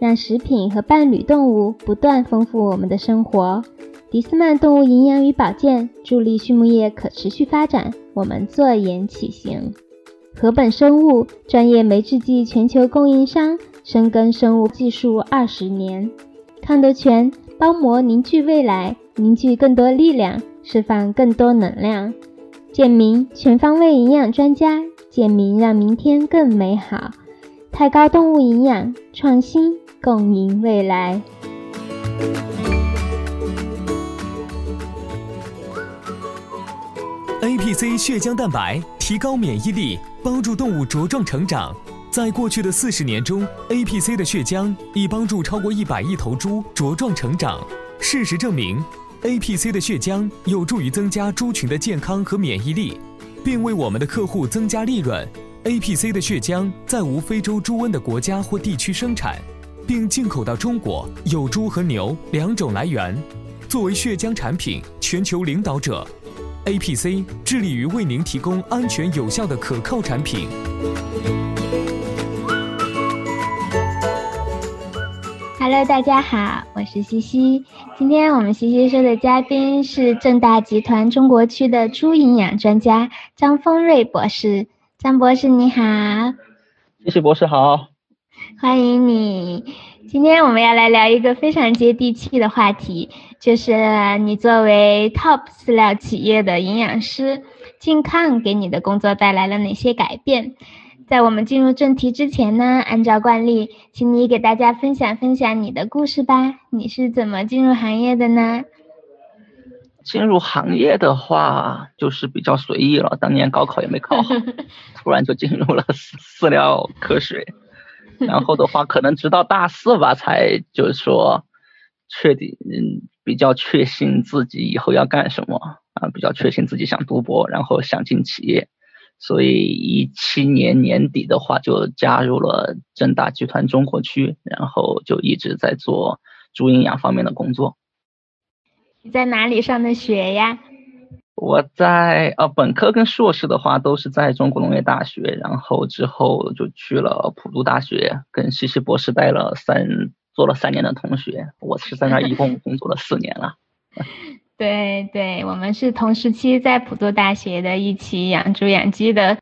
让食品和伴侣动物不断丰富我们的生活。迪斯曼动物营养与保健助力畜牧业可持续发展，我们坐言起行。禾本生物专业酶制剂全球供应商，深耕生物技术二十年。康德全包膜凝聚未来，凝聚更多力量，释放更多能量。健明全方位营养专家，健明让明天更美好。太高动物营养创新。共赢未来。APC 血浆蛋白提高免疫力，帮助动物茁壮成长。在过去的四十年中，APC 的血浆已帮助超过一百亿头猪茁壮成长。事实证明，APC 的血浆有助于增加猪群的健康和免疫力，并为我们的客户增加利润。APC 的血浆在无非洲猪瘟的国家或地区生产。并进口到中国，有猪和牛两种来源。作为血浆产品全球领导者，APC 致力于为您提供安全有效的可靠产品。Hello，大家好，我是西西。今天我们西西说的嘉宾是正大集团中国区的猪营养专家张丰瑞博士。张博士你好，西西博士好。欢迎你！今天我们要来聊一个非常接地气的话题，就是你作为 TOP 饲料企业的营养师，健康给你的工作带来了哪些改变？在我们进入正题之前呢，按照惯例，请你给大家分享分享你的故事吧。你是怎么进入行业的呢？进入行业的话，就是比较随意了。当年高考也没考好，突然就进入了饲料科学。然后的话，可能直到大四吧，才就是说确定，嗯，比较确信自己以后要干什么啊，比较确信自己想读博，然后想进企业，所以一七年年底的话就加入了正大集团中国区，然后就一直在做猪营养方面的工作。你在哪里上的学呀？我在呃本科跟硕士的话都是在中国农业大学，然后之后就去了普渡大学，跟西西博士待了三做了三年的同学，我是在那一共工作了四年了。对对，我们是同时期在普渡大学的，一起养猪养鸡的。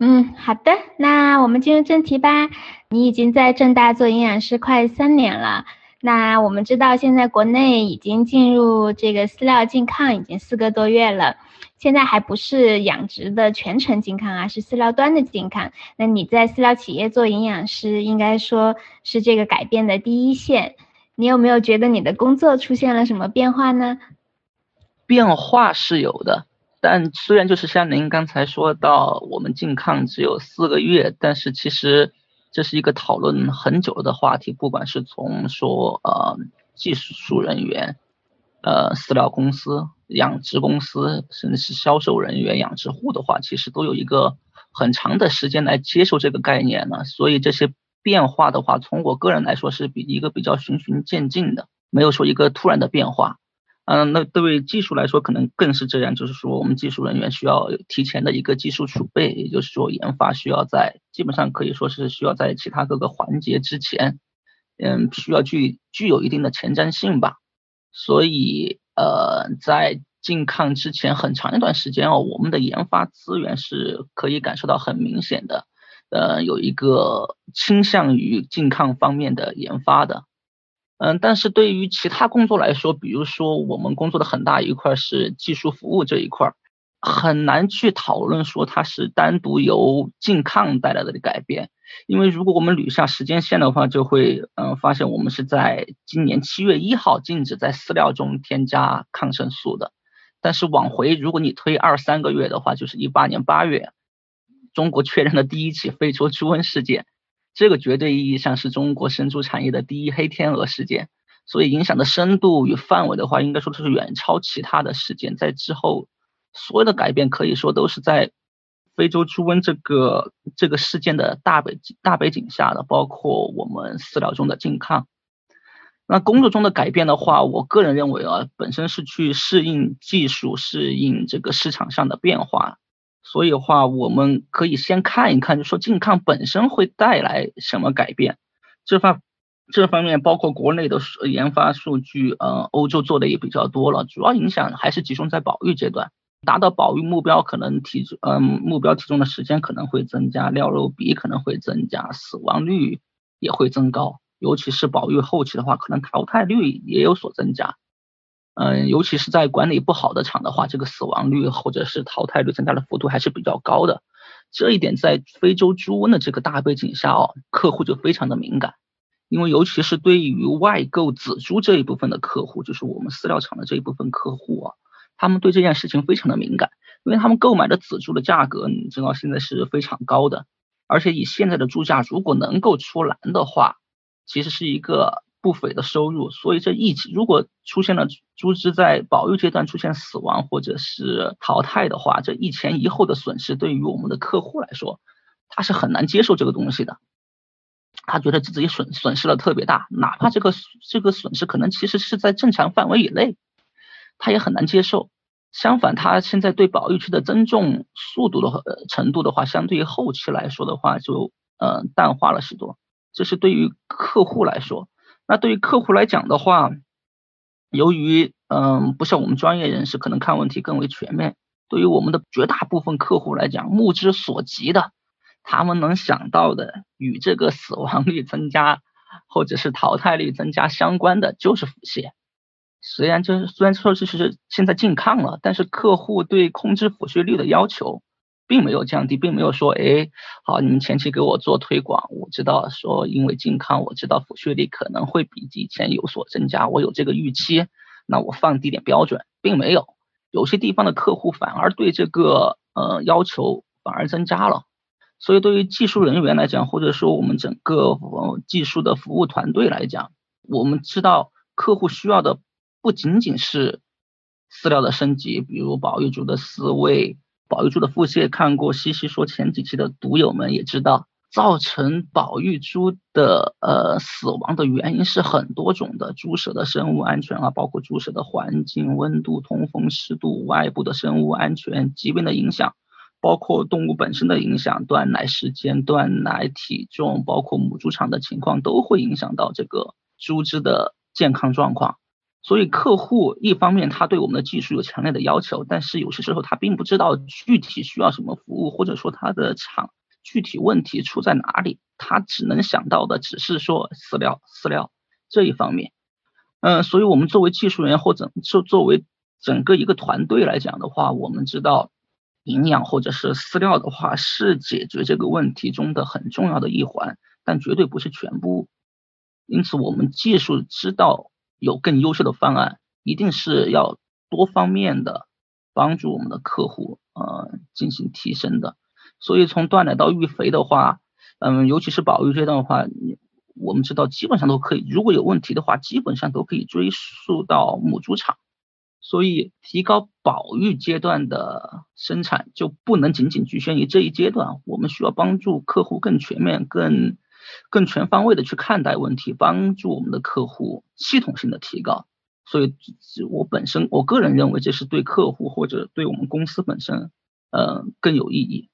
嗯，好的，那我们进入正题吧。你已经在正大做营养师快三年了。那我们知道，现在国内已经进入这个饲料禁抗已经四个多月了，现在还不是养殖的全程禁抗啊，是饲料端的禁抗。那你在饲料企业做营养师，应该说是这个改变的第一线。你有没有觉得你的工作出现了什么变化呢？变化是有的，但虽然就是像您刚才说到，我们禁抗只有四个月，但是其实。这是一个讨论很久的话题，不管是从说呃技术人员、呃饲料公司、养殖公司，甚至是销售人员、养殖户的话，其实都有一个很长的时间来接受这个概念了。所以这些变化的话，从我个人来说是比一个比较循序渐进的，没有说一个突然的变化。嗯，那对技术来说可能更是这样，就是说我们技术人员需要提前的一个技术储备，也就是说研发需要在基本上可以说是需要在其他各个环节之前，嗯，需要具具有一定的前瞻性吧。所以呃，在进抗之前很长一段时间哦，我们的研发资源是可以感受到很明显的，呃，有一个倾向于进抗方面的研发的。嗯，但是对于其他工作来说，比如说我们工作的很大一块是技术服务这一块，很难去讨论说它是单独由禁抗带来的改变，因为如果我们捋下时间线的话，就会嗯发现我们是在今年七月一号禁止在饲料中添加抗生素的，但是往回如果你推二三个月的话，就是一八年八月，中国确认的第一起非洲猪瘟事件。这个绝对意义上是中国生猪产业的第一黑天鹅事件，所以影响的深度与范围的话，应该说是远超其他的事件。在之后，所有的改变可以说都是在非洲猪瘟这个这个事件的大背大背景下的，包括我们饲料中的禁抗。那工作中的改变的话，我个人认为啊，本身是去适应技术，适应这个市场上的变化。所以的话，我们可以先看一看，就说禁抗本身会带来什么改变。这方这方面包括国内的研发数据，呃，欧洲做的也比较多了。主要影响还是集中在保育阶段，达到保育目标，可能体重，嗯，目标体重的时间可能会增加，料肉比可能会增加，死亡率也会增高。尤其是保育后期的话，可能淘汰率也有所增加。嗯，尤其是在管理不好的厂的话，这个死亡率或者是淘汰率增加的幅度还是比较高的。这一点在非洲猪瘟的这个大背景下哦，客户就非常的敏感，因为尤其是对于外购仔猪这一部分的客户，就是我们饲料厂的这一部分客户啊，他们对这件事情非常的敏感，因为他们购买的仔猪的价格，你知道现在是非常高的，而且以现在的猪价，如果能够出栏的话，其实是一个。不菲的收入，所以这一起如果出现了猪只在保育阶段出现死亡或者是淘汰的话，这一前一后的损失对于我们的客户来说，他是很难接受这个东西的。他觉得自己损损失了特别大，哪怕这个这个损失可能其实是在正常范围以内，他也很难接受。相反，他现在对保育区的增重速度的呃程度的话，相对于后期来说的话，就呃淡化了许多。这是对于客户来说。那对于客户来讲的话，由于嗯不像我们专业人士可能看问题更为全面，对于我们的绝大部分客户来讲，目之所及的，他们能想到的与这个死亡率增加或者是淘汰率增加相关的，就是腹泻。虽然就是虽然说这是现在禁抗了，但是客户对控制腹泻率的要求。并没有降低，并没有说，哎，好，你们前期给我做推广，我知道说，因为健康，我知道抚恤率可能会比以前有所增加，我有这个预期，那我放低点标准，并没有，有些地方的客户反而对这个呃要求反而增加了，所以对于技术人员来讲，或者说我们整个技术的服务团队来讲，我们知道客户需要的不仅仅是饲料的升级，比如保育组的饲喂。保育猪的腹泻，看过西西说前几期的读友们也知道，造成保育猪的呃死亡的原因是很多种的，猪舍的生物安全啊，包括猪舍的环境、温度、通风、湿度、外部的生物安全、疾病的影响，包括动物本身的影响，断奶时间、断奶体重，包括母猪场的情况，都会影响到这个猪只的健康状况。所以客户一方面他对我们的技术有强烈的要求，但是有些时候他并不知道具体需要什么服务，或者说他的厂具体问题出在哪里，他只能想到的只是说饲料饲料这一方面。嗯，所以我们作为技术人员或者作作为整个一个团队来讲的话，我们知道营养或者是饲料的话是解决这个问题中的很重要的一环，但绝对不是全部。因此我们技术知道。有更优秀的方案，一定是要多方面的帮助我们的客户呃进行提升的。所以从断奶到育肥的话，嗯，尤其是保育阶段的话，我们知道基本上都可以，如果有问题的话，基本上都可以追溯到母猪场。所以提高保育阶段的生产就不能仅仅局限于这一阶段，我们需要帮助客户更全面、更。更全方位的去看待问题，帮助我们的客户系统性的提高。所以，我本身我个人认为这是对客户或者对我们公司本身，呃，更有意义。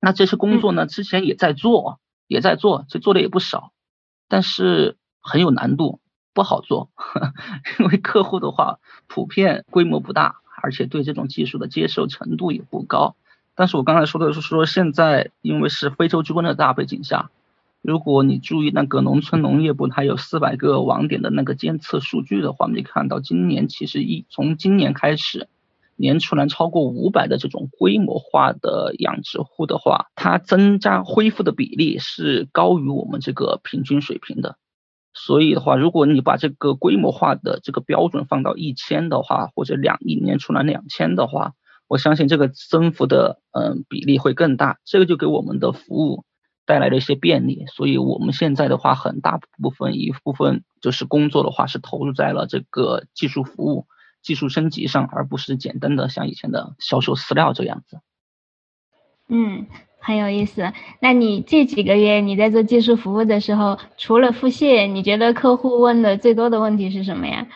那这些工作呢，之前也在做，也在做，这做的也不少，但是很有难度，不好做，因为客户的话普遍规模不大，而且对这种技术的接受程度也不高。但是我刚才说的是说，现在因为是非洲猪瘟的大背景下。如果你注意那个农村农业部，它有四百个网点的那个监测数据的话，你看到今年其实一从今年开始，年出栏超过五百的这种规模化的养殖户的话，它增加恢复的比例是高于我们这个平均水平的。所以的话，如果你把这个规模化的这个标准放到一千的话，或者两一年出栏两千的话，我相信这个增幅的嗯比例会更大，这个就给我们的服务。带来了一些便利，所以我们现在的话，很大部分一部分就是工作的话是投入在了这个技术服务、技术升级上，而不是简单的像以前的销售饲料这样子。嗯，很有意思。那你这几个月你在做技术服务的时候，除了腹泻，你觉得客户问的最多的问题是什么呀？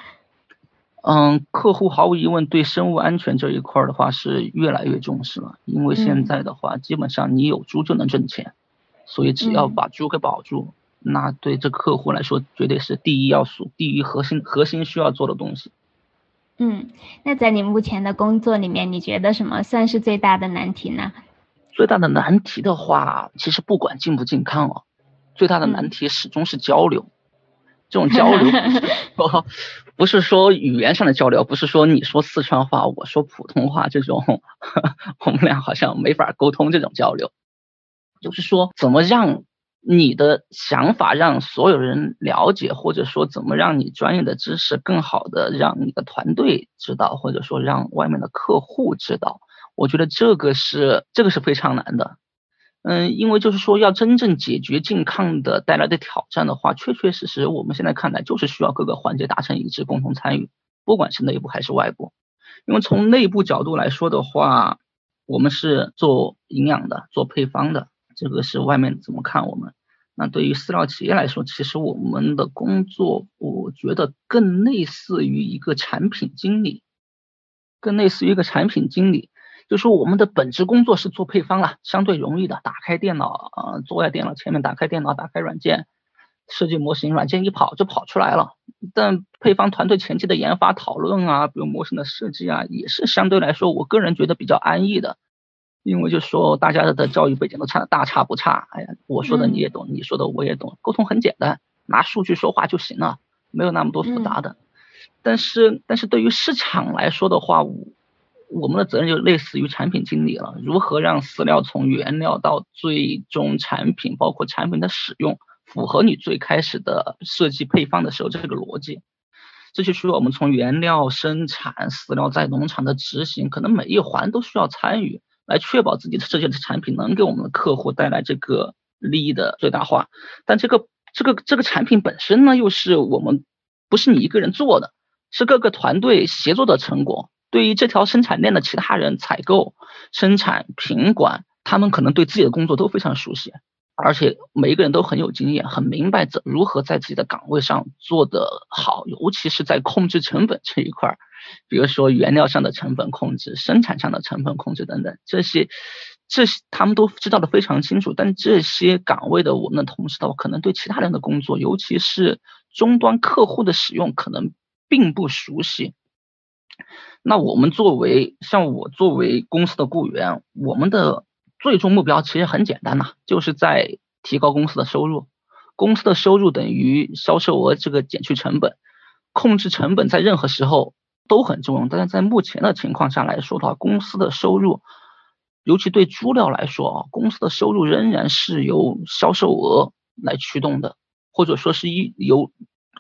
嗯，客户毫无疑问对生物安全这一块的话是越来越重视了，因为现在的话，基本上你有猪就能挣钱，所以只要把猪给保住，那对这客户来说绝对是第一要素，第一核心核心需要做的东西。嗯，那在你目前的工作里面，你觉得什么算是最大的难题呢？最大的难题的话，其实不管健不健康哦，最大的难题始终是交流。这种交流 不是说语言上的交流，不是说你说四川话，我说普通话这种，我们俩好像没法沟通这种交流。就是说，怎么让你的想法让所有人了解，或者说怎么让你专业的知识更好的让你的团队知道，或者说让外面的客户知道。我觉得这个是这个是非常难的，嗯，因为就是说要真正解决健康的带来的挑战的话，确确实实我们现在看来就是需要各个环节达成一致，共同参与，不管是内部还是外部。因为从内部角度来说的话，我们是做营养的，做配方的，这个是外面怎么看我们？那对于饲料企业来说，其实我们的工作，我觉得更类似于一个产品经理，更类似于一个产品经理。就说我们的本职工作是做配方了，相对容易的，打开电脑，呃，坐在电脑前面，打开电脑，打开软件，设计模型，软件一跑就跑出来了。但配方团队前期的研发讨论啊，比如模型的设计啊，也是相对来说，我个人觉得比较安逸的，因为就说大家的教育背景都差大差不差。哎呀，我说的你也懂，你说的我也懂，沟通很简单，拿数据说话就行了，没有那么多复杂的。但是，但是对于市场来说的话，我。我们的责任就类似于产品经理了，如何让饲料从原料到最终产品，包括产品的使用，符合你最开始的设计配方的时候这个逻辑，这就需要我们从原料生产、饲料在农场的执行，可能每一环都需要参与，来确保自己的设计的产品能给我们的客户带来这个利益的最大化。但这个这个这个产品本身呢，又是我们不是你一个人做的，是各个团队协作的成果。对于这条生产链的其他人，采购、生产、品管，他们可能对自己的工作都非常熟悉，而且每一个人都很有经验，很明白怎如何在自己的岗位上做得好，尤其是在控制成本这一块儿，比如说原料上的成本控制、生产上的成本控制等等，这些这些他们都知道的非常清楚。但这些岗位的我们的同事的话，可能对其他人的工作，尤其是终端客户的使用，可能并不熟悉。那我们作为像我作为公司的雇员，我们的最终目标其实很简单呐，就是在提高公司的收入。公司的收入等于销售额这个减去成本，控制成本在任何时候都很重要。但是在目前的情况下来说的话，公司的收入，尤其对猪料来说啊，公司的收入仍然是由销售额来驱动的，或者说是一由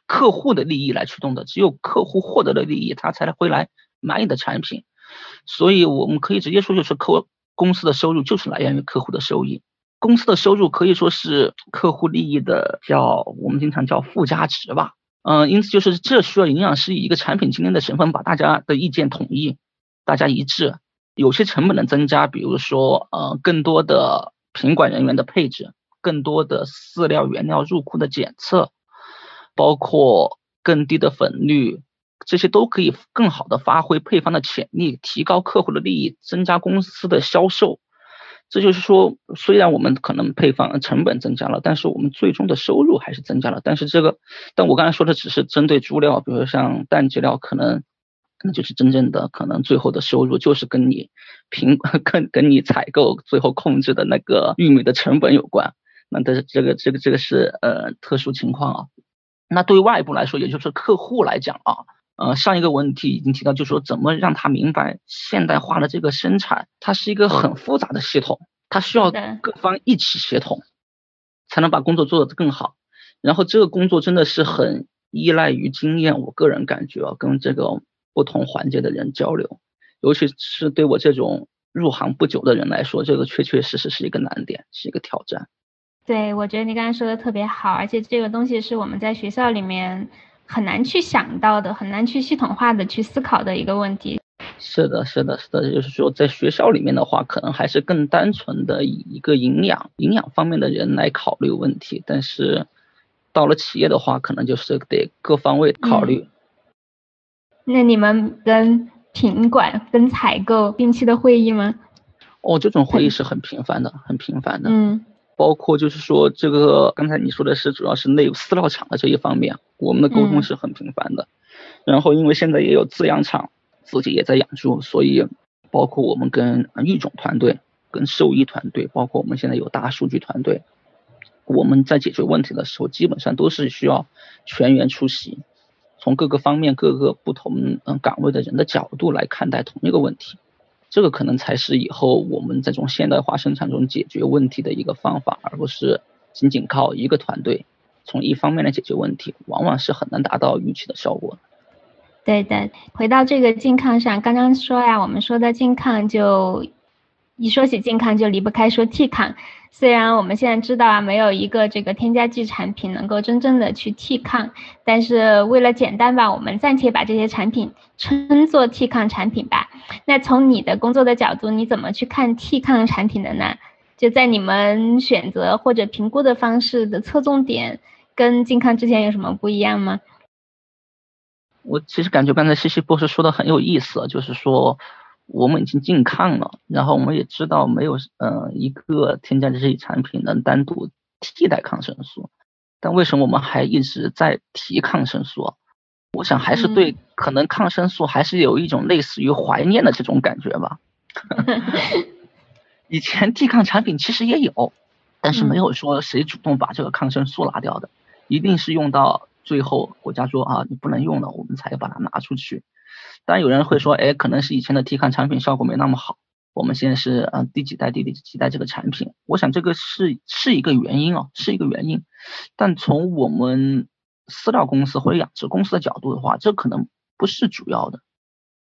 客户的利益来驱动的。只有客户获得了利益，他才会来。买你的产品，所以我们可以直接说，就是客公司的收入就是来源于客户的收益。公司的收入可以说是客户利益的叫我们经常叫附加值吧。嗯，因此就是这需要营养师以一个产品经理的身份，把大家的意见统一，大家一致。有些成本的增加，比如说呃更多的品管人员的配置，更多的饲料原料入库的检测，包括更低的粉率。这些都可以更好的发挥配方的潜力，提高客户的利益，增加公司的销售。这就是说，虽然我们可能配方成本增加了，但是我们最终的收入还是增加了。但是这个，但我刚才说的只是针对猪料，比如说像蛋鸡料，可能那就是真正的可能最后的收入就是跟你平跟跟你采购最后控制的那个玉米的成本有关。那但是这个这个这个是呃特殊情况啊。那对外部来说，也就是客户来讲啊。呃，上一个问题已经提到，就是说怎么让他明白现代化的这个生产，它是一个很复杂的系统，它需要各方一起协同，才能把工作做得更好。然后这个工作真的是很依赖于经验，我个人感觉啊，跟这个不同环节的人交流，尤其是对我这种入行不久的人来说，这个确确实实是一个难点，是一个挑战。对，我觉得你刚才说的特别好，而且这个东西是我们在学校里面很难去想到的，很难去系统化的去思考的一个问题。是的，是的，是的，就是说在学校里面的话，可能还是更单纯的以一个营养、营养方面的人来考虑问题，但是到了企业的话，可能就是得各方位考虑。那你们跟品管、跟采购定期的会议吗？哦，这种会议是很频繁的，很频繁的。嗯。包括就是说，这个刚才你说的是主要是内饲料厂的这一方面，我们的沟通是很频繁的。然后因为现在也有饲养场自己也在养猪，所以包括我们跟育种团队、跟兽医团队，包括我们现在有大数据团队，我们在解决问题的时候，基本上都是需要全员出席，从各个方面、各个不同嗯岗位的人的角度来看待同一个问题。这个可能才是以后我们这种现代化生产中解决问题的一个方法，而不是仅仅靠一个团队从一方面来解决问题，往往是很难达到预期的效果。对的，回到这个健康上，刚刚说呀，我们说的健康就。一说起健康，就离不开说替抗。虽然我们现在知道啊，没有一个这个添加剂产品能够真正的去替抗，但是为了简单吧，我们暂且把这些产品称作替抗产品吧。那从你的工作的角度，你怎么去看替抗产品的呢？就在你们选择或者评估的方式的侧重点，跟健康之前有什么不一样吗？我其实感觉刚才西西博士说的很有意思，就是说。我们已经禁抗了，然后我们也知道没有呃一个添加剂产品能单独替代抗生素，但为什么我们还一直在提抗生素？我想还是对可能抗生素还是有一种类似于怀念的这种感觉吧。以前替抗产品其实也有，但是没有说谁主动把这个抗生素拿掉的，一定是用到最后国家说啊你不能用了，我们才把它拿出去。当然有人会说，哎，可能是以前的 T 抗产品效果没那么好，我们现在是嗯第几代第第几代这个产品，我想这个是是一个原因哦，是一个原因。但从我们饲料公司或者养殖公司的角度的话，这可能不是主要的，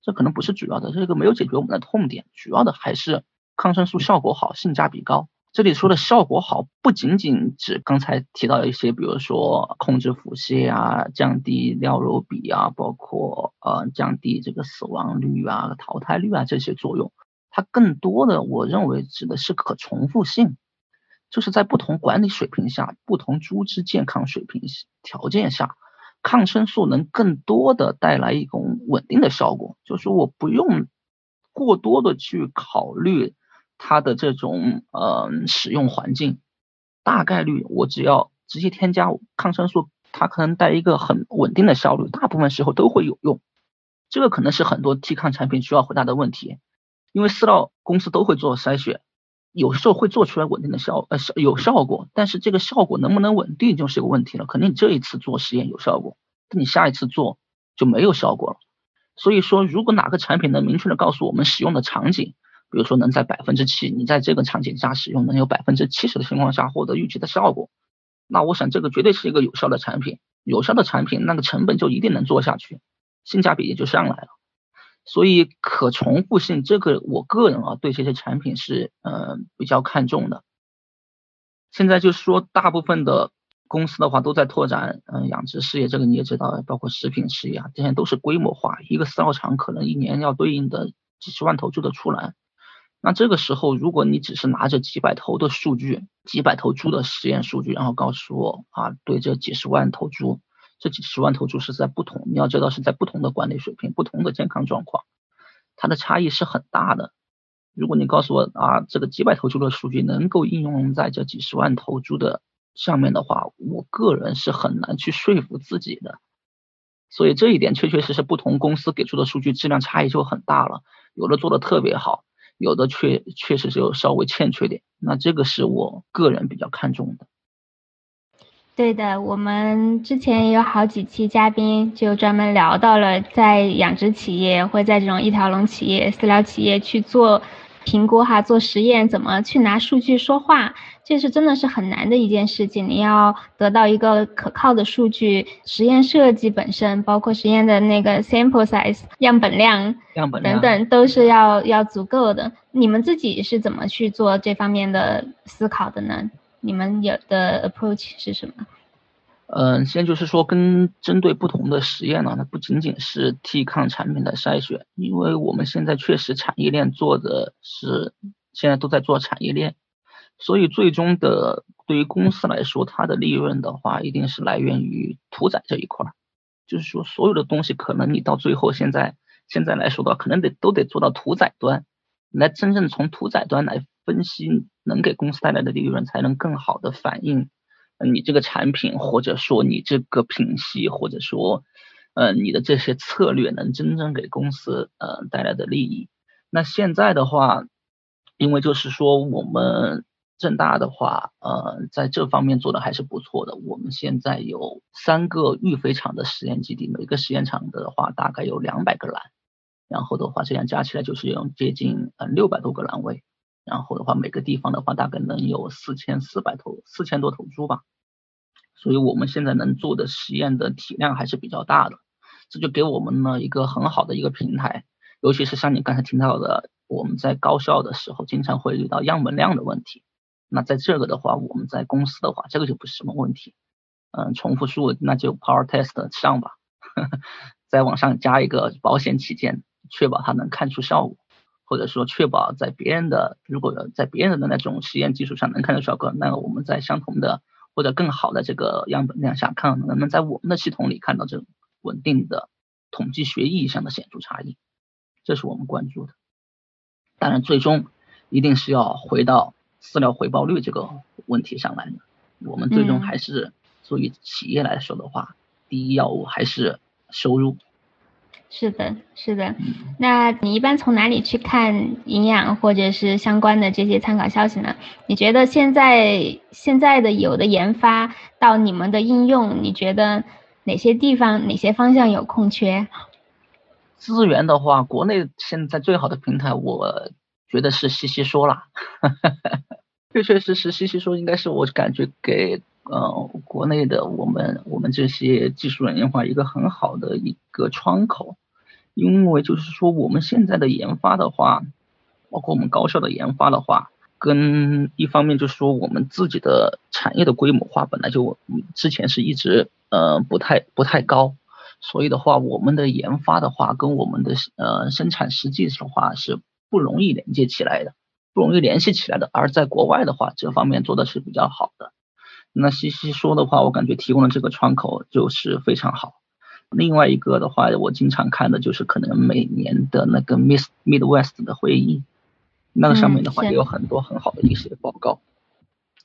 这可能不是主要的，这个没有解决我们的痛点，主要的还是抗生素效果好，性价比高。这里说的效果好，不仅仅指刚才提到的一些，比如说控制腹泻啊、降低尿肉比啊，包括呃降低这个死亡率啊、淘汰率啊这些作用。它更多的，我认为指的是可重复性，就是在不同管理水平下、不同猪只健康水平条件下，抗生素能更多的带来一种稳定的效果。就是我不用过多的去考虑。它的这种呃使用环境，大概率我只要直接添加抗生素，它可能带一个很稳定的效率，大部分时候都会有用。这个可能是很多 T 抗产品需要回答的问题，因为饲料公司都会做筛选，有时候会做出来稳定的效呃有效果，但是这个效果能不能稳定就是一个问题了。肯定这一次做实验有效果，但你下一次做就没有效果了。所以说，如果哪个产品能明确的告诉我们使用的场景，比如说能在百分之七，你在这个场景下使用能有百分之七十的情况下获得预期的效果，那我想这个绝对是一个有效的产品，有效的产品那个成本就一定能做下去，性价比也就上来了。所以可重复性这个我个人啊对这些产品是嗯比较看重的。现在就是说大部分的公司的话都在拓展嗯养殖事业，这个你也知道，包括食品事业啊，这些都是规模化，一个饲料厂可能一年要对应的几十万头猪的出栏。那这个时候，如果你只是拿着几百头的数据，几百头猪的实验数据，然后告诉我啊，对这几十万头猪，这几十万头猪是在不同，你要知道是在不同的管理水平、不同的健康状况，它的差异是很大的。如果你告诉我啊，这个几百头猪的数据能够应用在这几十万头猪的上面的话，我个人是很难去说服自己的。所以这一点确确实实不同公司给出的数据质量差异就很大了，有的做的特别好。有的确确实是有稍微欠缺点，那这个是我个人比较看重的。对的，我们之前也有好几期嘉宾就专门聊到了在养殖企业会在这种一条龙企业、饲料企业去做。评估哈，做实验怎么去拿数据说话，这是真的是很难的一件事情。你要得到一个可靠的数据，实验设计本身，包括实验的那个 sample size 样本量，样本量等等，都是要要足够的。你们自己是怎么去做这方面的思考的呢？你们有的 approach 是什么？嗯，现在就是说，跟针对不同的实验呢，它不仅仅是 T 抗产品的筛选，因为我们现在确实产业链做的是，现在都在做产业链，所以最终的对于公司来说，它的利润的话，一定是来源于屠宰这一块儿，就是说所有的东西可能你到最后现在现在来说的话，可能得都得做到屠宰端，来真正从屠宰端来分析，能给公司带来的利润，才能更好的反映。你这个产品，或者说你这个品系，或者说，呃，你的这些策略能真正给公司呃带来的利益。那现在的话，因为就是说我们正大的话，呃，在这方面做的还是不错的。我们现在有三个育肥场的实验基地，每个实验场的话大概有两百个栏，然后的话这样加起来就是有接近呃六百多个栏位。然后的话，每个地方的话大概能有四千四百头、四千多头猪吧，所以我们现在能做的实验的体量还是比较大的，这就给我们呢一个很好的一个平台，尤其是像你刚才听到的，我们在高校的时候经常会遇到样本量的问题，那在这个的话，我们在公司的话，这个就不是什么问题，嗯，重复数那就 power test 上吧，再往上加一个保险起见，确保它能看出效果。或者说确保在别人的如果在别人的那种实验基础上能看到效果，那我们在相同的或者更好的这个样本量下，看能不能在我们的系统里看到这种稳定的统计学意义上的显著差异，这是我们关注的。当然，最终一定是要回到饲料回报率这个问题上来的。我们最终还是作为企业来说的话，第一要务还是收入。是的，是的。那你一般从哪里去看营养或者是相关的这些参考消息呢？你觉得现在现在的有的研发到你们的应用，你觉得哪些地方、哪些方向有空缺？资源的话，国内现在最好的平台，我觉得是西西说了。确确实实，西西说应该是我感觉给。呃，国内的我们我们这些技术人员话一个很好的一个窗口，因为就是说我们现在的研发的话，包括我们高校的研发的话，跟一方面就是说我们自己的产业的规模化本来就之前是一直呃不太不太高，所以的话我们的研发的话跟我们的呃生产实际的话是不容易连接起来的，不容易联系起来的，而在国外的话这方面做的是比较好的。那西西说的话，我感觉提供的这个窗口就是非常好。另外一个的话，我经常看的就是可能每年的那个 Miss Midwest 的会议，那个上面的话也有很多很好的一些报告。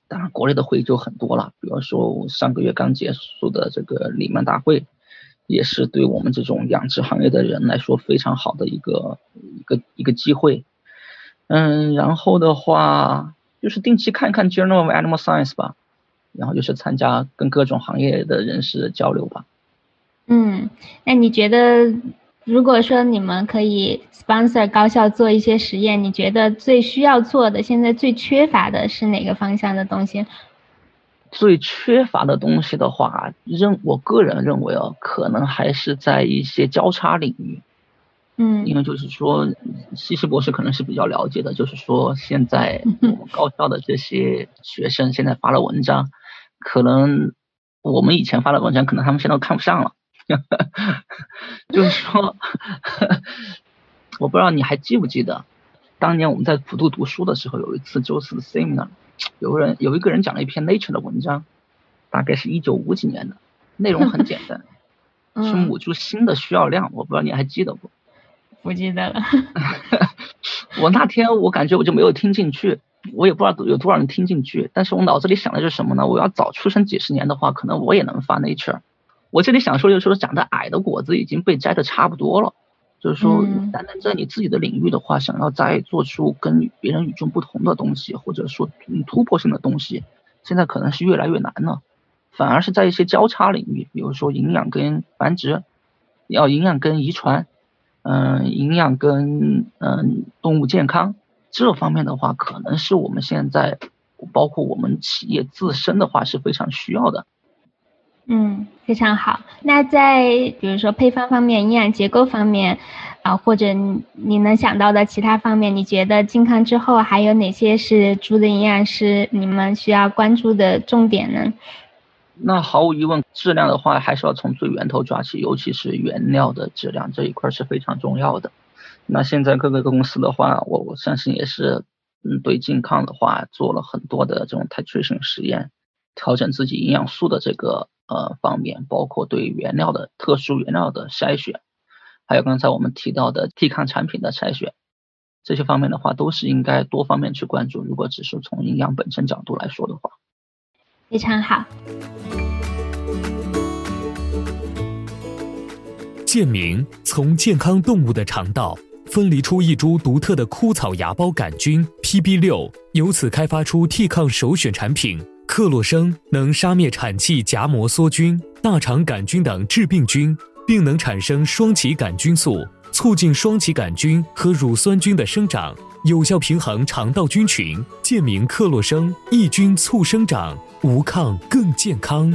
当然，国内的会议就很多了，比如说上个月刚结束的这个里曼大会，也是对我们这种养殖行业的人来说非常好的一个一个一个机会。嗯，然后的话就是定期看看 Journal of Animal Science 吧。然后就是参加跟各种行业的人士交流吧。嗯，那你觉得，如果说你们可以 sponsor 高校做一些实验，你觉得最需要做的，现在最缺乏的是哪个方向的东西？最缺乏的东西的话，认我个人认为哦，可能还是在一些交叉领域。嗯，因为就是说，西施博士可能是比较了解的，就是说现在 我们高校的这些学生现在发了文章。可能我们以前发的文章，可能他们现在都看不上了。就是说，我不知道你还记不记得，当年我们在普渡读书的时候，有一次周四的 seminar，有个人有一个人讲了一篇 Nature 的文章，大概是一九五几年的，内容很简单，是母猪新的需要量，我不知道你还记得不？不记得了。我那天我感觉我就没有听进去。我也不知道有多少人听进去，但是我脑子里想的是什么呢？我要早出生几十年的话，可能我也能发 Nature。我这里想说就是说，长得矮的果子已经被摘的差不多了，就是说，单单在你自己的领域的话，想要再做出跟别人与众不同的东西，或者说突破性的东西，现在可能是越来越难了。反而是在一些交叉领域，比如说营养跟繁殖，要营养跟遗传，嗯，营养跟嗯动物健康。这方面的话，可能是我们现在，包括我们企业自身的话是非常需要的。嗯，非常好。那在比如说配方方面、营养结构方面，啊，或者你能想到的其他方面，你觉得健康之后还有哪些是猪的营养师你们需要关注的重点呢？那毫无疑问，质量的话还是要从最源头抓起，尤其是原料的质量这一块是非常重要的。那现在各个公司的话，我我相信也是，嗯，对健康的话做了很多的这种 titration 实验，调整自己营养素的这个。呃，方面包括对原料的特殊原料的筛选，还有刚才我们提到的替抗产品的筛选，这些方面的话都是应该多方面去关注。如果只是从营养本身角度来说的话，非常好。健明从健康动物的肠道分离出一株独特的枯草芽孢杆菌 PB 六，由此开发出替抗首选产品。克洛生能杀灭产气荚膜梭菌、大肠杆菌等致病菌，并能产生双歧杆菌素，促进双歧杆菌和乳酸菌的生长，有效平衡肠道菌群。健明克洛生抑菌促生长，无抗更健康。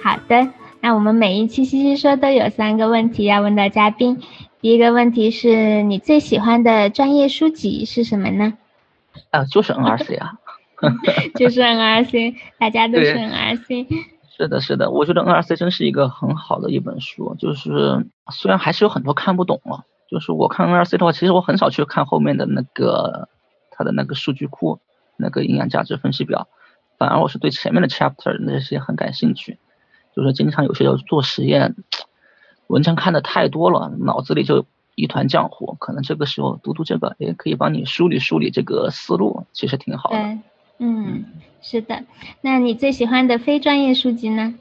好的，那我们每一期西西说都有三个问题要问到嘉宾。第一个问题是你最喜欢的专业书籍是什么呢？啊，就是 NRC 啊，就是 NRC，大家都是 NRC。是的，是的，我觉得 NRC 真是一个很好的一本书。就是虽然还是有很多看不懂了，就是我看 NRC 的话，其实我很少去看后面的那个它的那个数据库，那个营养价值分析表，反而我是对前面的 chapter 那些很感兴趣。就是经常有些要做实验。文章看的太多了，脑子里就一团浆糊。可能这个时候读读这个，也可以帮你梳理梳理这个思路，其实挺好的。对，嗯，是的。那你最喜欢的非专业书籍呢？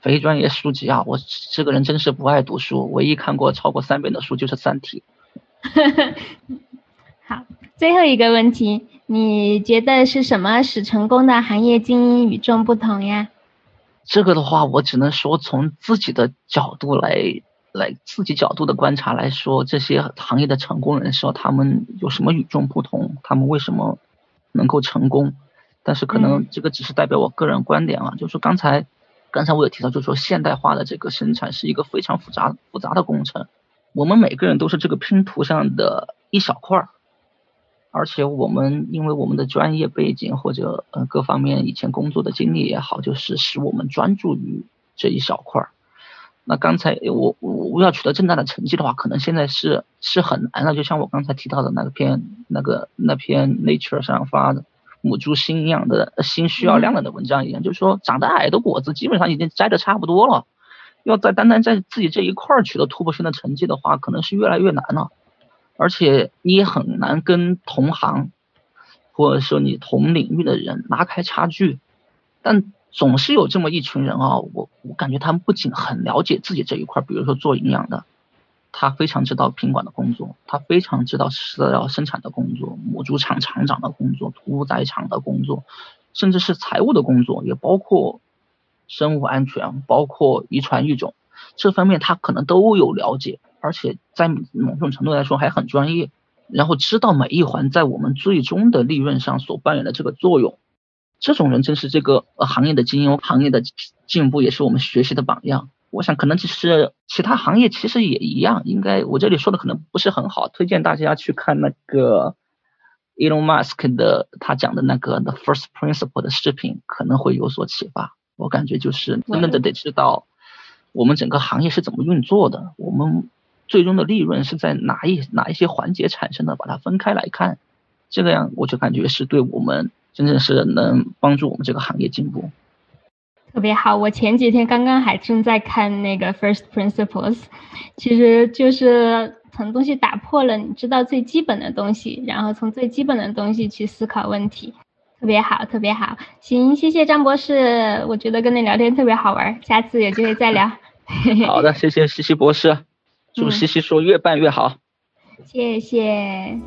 非专业书籍啊，我这个人真是不爱读书，唯一看过超过三遍的书就是《三体》。好，最后一个问题，你觉得是什么使成功的行业精英与众不同呀？这个的话，我只能说从自己的角度来来自己角度的观察来说，这些行业的成功人士，他们有什么与众不同？他们为什么能够成功？但是可能这个只是代表我个人观点啊，就是刚才刚才我有提到，就是说现代化的这个生产是一个非常复杂复杂的工程，我们每个人都是这个拼图上的一小块儿。而且我们因为我们的专业背景或者呃各方面以前工作的经历也好，就是使我们专注于这一小块儿。那刚才我我我要取得更大的成绩的话，可能现在是是很难的。就像我刚才提到的那个篇那个那篇 Nature 上发的母猪心营养的心需要量的文章一样，就是说长得矮的果子基本上已经摘的差不多了，要在单单在自己这一块儿取得突破性的成绩的话，可能是越来越难了。而且你也很难跟同行，或者说你同领域的人拉开差距，但总是有这么一群人啊，我我感觉他们不仅很了解自己这一块，比如说做营养的，他非常知道品管的工作，他非常知道饲料生产的工作，母猪场厂长的工作，屠宰场的工作，甚至是财务的工作，也包括生物安全，包括遗传育种，这方面他可能都有了解。而且在某种程度来说还很专业，然后知道每一环在我们最终的利润上所扮演的这个作用，这种人正是这个行业的精英，行业的进步也是我们学习的榜样。我想可能其实其他行业其实也一样，应该我这里说的可能不是很好，推荐大家去看那个 Elon Musk 的他讲的那个 The First Principle 的视频，可能会有所启发。我感觉就是真的得知道我们整个行业是怎么运作的，我们。最终的利润是在哪一哪一些环节产生的？把它分开来看，这个样我就感觉是对我们真正是能帮助我们这个行业进步。特别好，我前几天刚刚还正在看那个 First Principles，其实就是从东西打破了，你知道最基本的东西，然后从最基本的东西去思考问题，特别好，特别好。行，谢谢张博士，我觉得跟你聊天特别好玩，下次有机会再聊。好的，谢谢西西博士。祝西西说越办越好，谢谢。